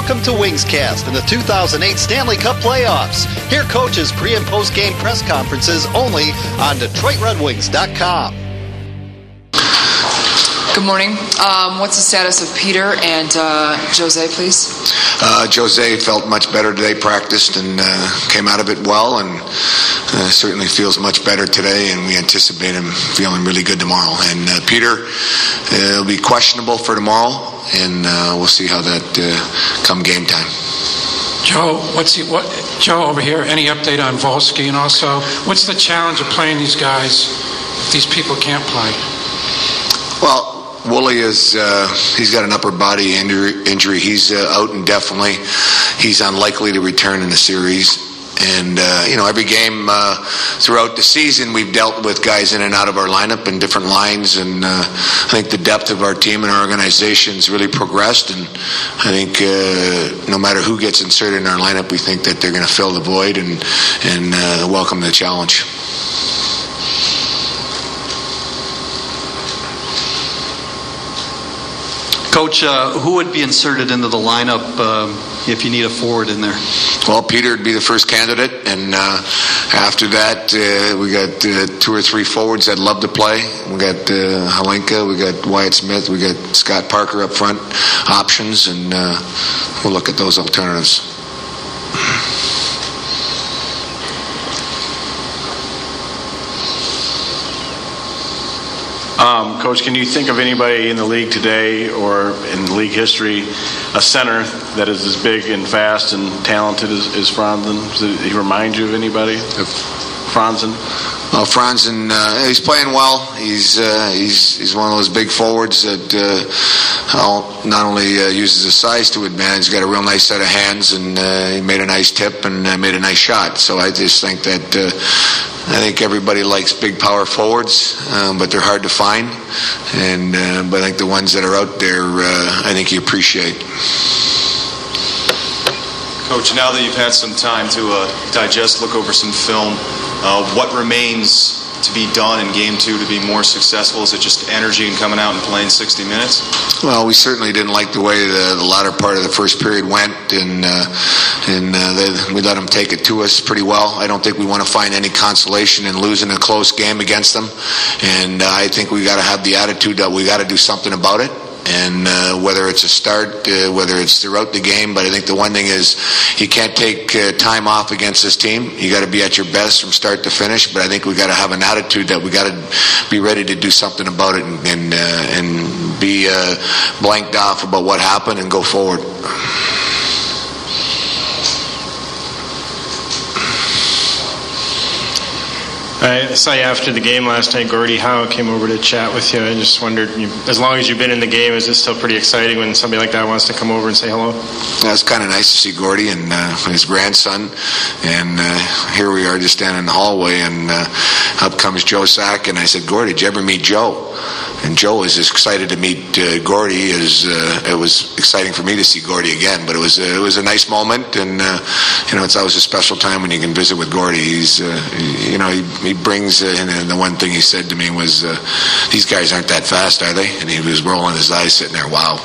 Welcome to Wingscast in the 2008 Stanley Cup playoffs. Hear coaches' pre and post game press conferences only on DetroitRedWings.com. Good morning. Um, what's the status of Peter and uh, Jose, please? Uh, Jose felt much better today, practiced, and uh, came out of it well, and uh, certainly feels much better today, and we anticipate him feeling really good tomorrow. And uh, Peter uh, will be questionable for tomorrow, and we'll see how that come game time. Joe, what's the, what? Joe over here. Any update on Wolski, and also what's the challenge of playing these guys if these people can't play? Well, Wooly is uh, he's got an upper body injury. injury. He's uh, out indefinitely. He's unlikely to return in the series. And uh, you know, every game uh, throughout the season, we've dealt with guys in and out of our lineup and different lines. And uh, I think the depth of our team and our organization has really progressed. And I think uh, no matter who gets inserted in our lineup, we think that they're going to fill the void and and welcome the challenge. Coach, uh, who would be inserted into the lineup um, if you need a forward in there? Well, Peter would be the first candidate, and uh, after that, uh, we got uh, two or three forwards that love to play. We got uh, Hlinka, we got Wyatt Smith, we got Scott Parker up front, options, and uh, we'll look at those alternatives. Um, Coach, can you think of anybody in the league today or in league history, a center that is as big and fast and talented as, as Franzen? Does he remind you of anybody? Of Franzen? Well, Franzen, uh, he's playing well. He's uh, he's he's one of those big forwards that uh, not only uh, uses his size to advantage, he's got a real nice set of hands, and uh, he made a nice tip and uh, made a nice shot. So I just think that I think everybody likes big power forwards, um, but they're hard to find. And uh, but I think the ones that are out there, uh, I think you appreciate. Coach, now that you've had some time to uh, digest, look over some film, uh, what remains to be done in game two to be more successful? Is it just energy and coming out and playing 60 minutes? Well, we certainly didn't like the way the, the latter part of the first period went, and uh, and we let them take it to us pretty well. I don't think we want to find any consolation in losing a close game against them, and uh, I think we got to have the attitude that we got to do something about it and uh, whether it's a start, uh, whether it's throughout the game. But I think the one thing is you can't take uh, time off against this team. You got to be at your best from start to finish. But I think we got to have an attitude that we got to be ready to do something about it and and, uh, and be uh, blanked off about what happened and go forward. I saw you after the game last night. Gordie Howe came over to chat with you. I just wondered, as long as you've been in the game, is it still pretty exciting when somebody like that wants to come over and say hello? Yeah, it's kind of nice to see Gordie and uh, his grandson. And uh, here we are just standing in the hallway, and uh, up comes Joe Sakic. And I said, Gordie, did you ever meet Joe? And Joe was as excited to meet uh, Gordie as uh, it was exciting for me to see Gordie again. But it was it was a nice moment, and uh, you know, it's always a special time when you can visit with Gordie. He's you know he he brings, uh, and, the one thing he said to me was, uh, "These guys aren't that fast, are they?" And he was rolling his eyes, sitting there, "Wow."